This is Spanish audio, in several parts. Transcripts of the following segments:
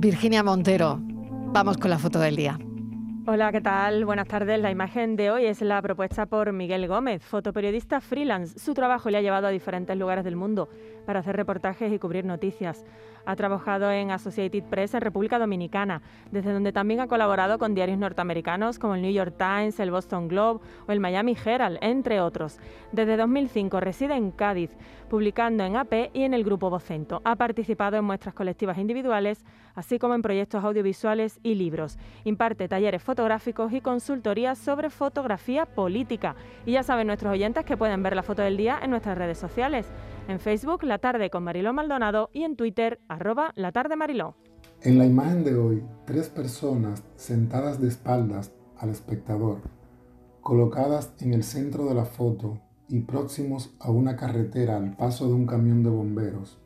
Virginia Montero, vamos con la foto del día. Hola, ¿qué tal? Buenas tardes. La imagen de hoy es la propuesta por Miguel Gómez, fotoperiodista freelance. Su trabajo le ha llevado a diferentes lugares del mundo para hacer reportajes y cubrir noticias. Ha trabajado en Associated Press en República Dominicana, desde donde también ha colaborado con diarios norteamericanos como el New York Times, el Boston Globe o el Miami Herald, entre otros. Desde 2005 reside en Cádiz, publicando en AP y en el Grupo Vocento. Ha participado en muestras colectivas individuales, así como en proyectos audiovisuales y libros. Imparte talleres fotográficos y consultorías sobre fotografía política. Y ya saben nuestros oyentes que pueden ver la foto del día en nuestras redes sociales en Facebook La Tarde con Mariló Maldonado y en Twitter arroba La Tarde Mariló. En la imagen de hoy, tres personas sentadas de espaldas al espectador, colocadas en el centro de la foto y próximos a una carretera al paso de un camión de bomberos,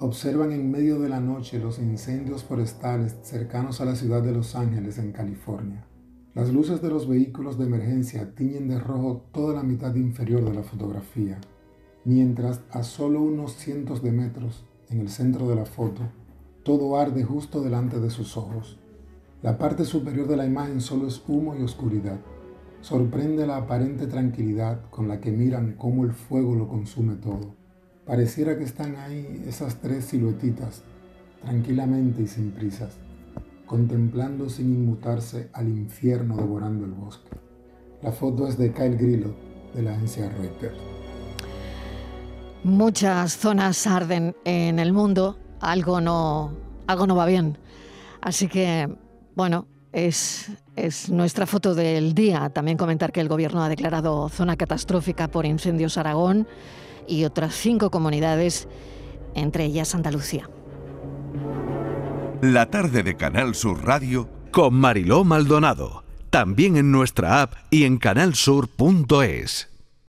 observan en medio de la noche los incendios forestales cercanos a la ciudad de Los Ángeles, en California. Las luces de los vehículos de emergencia tiñen de rojo toda la mitad inferior de la fotografía mientras a solo unos cientos de metros, en el centro de la foto, todo arde justo delante de sus ojos. La parte superior de la imagen solo es humo y oscuridad. Sorprende la aparente tranquilidad con la que miran cómo el fuego lo consume todo. Pareciera que están ahí esas tres siluetitas, tranquilamente y sin prisas, contemplando sin inmutarse al infierno devorando el bosque. La foto es de Kyle Grillo, de la agencia Reuters. Muchas zonas arden en el mundo, algo no, algo no va bien. Así que, bueno, es, es, nuestra foto del día. También comentar que el Gobierno ha declarado zona catastrófica por incendios Aragón y otras cinco comunidades, entre ellas Andalucía. La tarde de Canal Sur Radio con Mariló Maldonado. También en nuestra app y en canalsur.es.